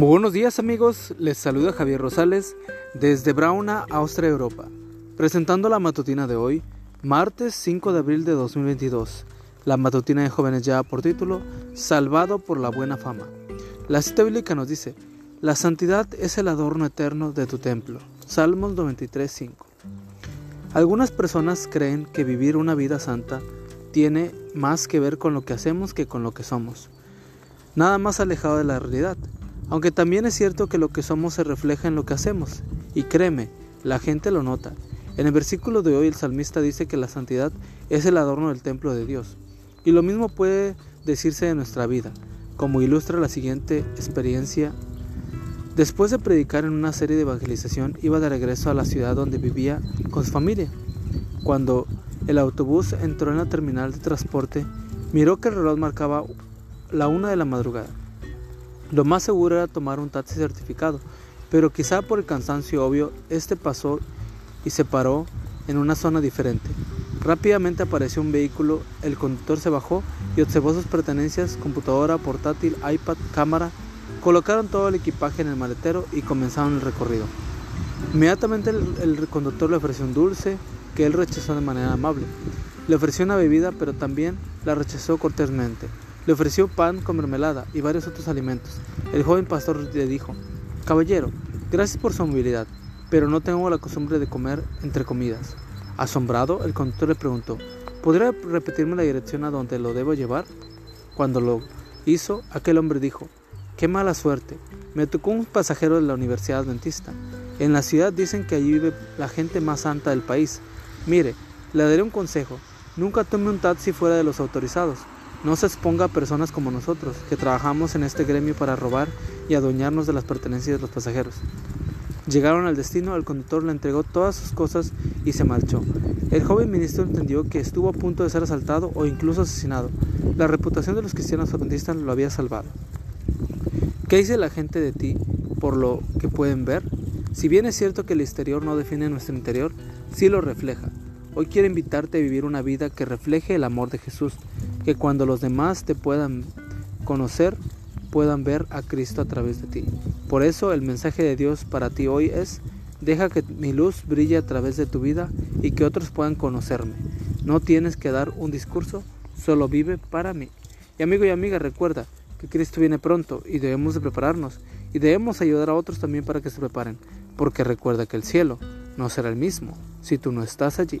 Muy buenos días amigos, les saluda Javier Rosales desde Brauna, Austria, Europa, presentando la matutina de hoy, martes 5 de abril de 2022. La matutina de jóvenes ya por título, Salvado por la buena fama. La cita bíblica nos dice, la santidad es el adorno eterno de tu templo. Salmos 93.5. Algunas personas creen que vivir una vida santa tiene más que ver con lo que hacemos que con lo que somos. Nada más alejado de la realidad. Aunque también es cierto que lo que somos se refleja en lo que hacemos, y créeme, la gente lo nota. En el versículo de hoy el salmista dice que la santidad es el adorno del templo de Dios, y lo mismo puede decirse de nuestra vida, como ilustra la siguiente experiencia. Después de predicar en una serie de evangelización, iba de regreso a la ciudad donde vivía con su familia. Cuando el autobús entró en la terminal de transporte, miró que el reloj marcaba la una de la madrugada. Lo más seguro era tomar un taxi certificado, pero quizá por el cansancio obvio, este pasó y se paró en una zona diferente. Rápidamente apareció un vehículo, el conductor se bajó y observó sus pertenencias, computadora, portátil, iPad, cámara, colocaron todo el equipaje en el maletero y comenzaron el recorrido. Inmediatamente el, el conductor le ofreció un dulce que él rechazó de manera amable. Le ofreció una bebida, pero también la rechazó cortésmente. Le ofreció pan con mermelada y varios otros alimentos. El joven pastor le dijo, Caballero, gracias por su amabilidad, pero no tengo la costumbre de comer entre comidas. Asombrado, el conductor le preguntó, ¿podría repetirme la dirección a donde lo debo llevar? Cuando lo hizo, aquel hombre dijo, Qué mala suerte, me tocó un pasajero de la Universidad Adventista. En la ciudad dicen que allí vive la gente más santa del país. Mire, le daré un consejo, nunca tome un taxi fuera de los autorizados. No se exponga a personas como nosotros, que trabajamos en este gremio para robar y adueñarnos de las pertenencias de los pasajeros. Llegaron al destino, el conductor le entregó todas sus cosas y se marchó. El joven ministro entendió que estuvo a punto de ser asaltado o incluso asesinado. La reputación de los cristianos adventistas lo había salvado. ¿Qué dice la gente de ti por lo que pueden ver? Si bien es cierto que el exterior no define nuestro interior, sí lo refleja. Hoy quiero invitarte a vivir una vida que refleje el amor de Jesús, que cuando los demás te puedan conocer, puedan ver a Cristo a través de ti. Por eso el mensaje de Dios para ti hoy es, deja que mi luz brille a través de tu vida y que otros puedan conocerme. No tienes que dar un discurso, solo vive para mí. Y amigo y amiga, recuerda que Cristo viene pronto y debemos de prepararnos y debemos ayudar a otros también para que se preparen, porque recuerda que el cielo no será el mismo si tú no estás allí.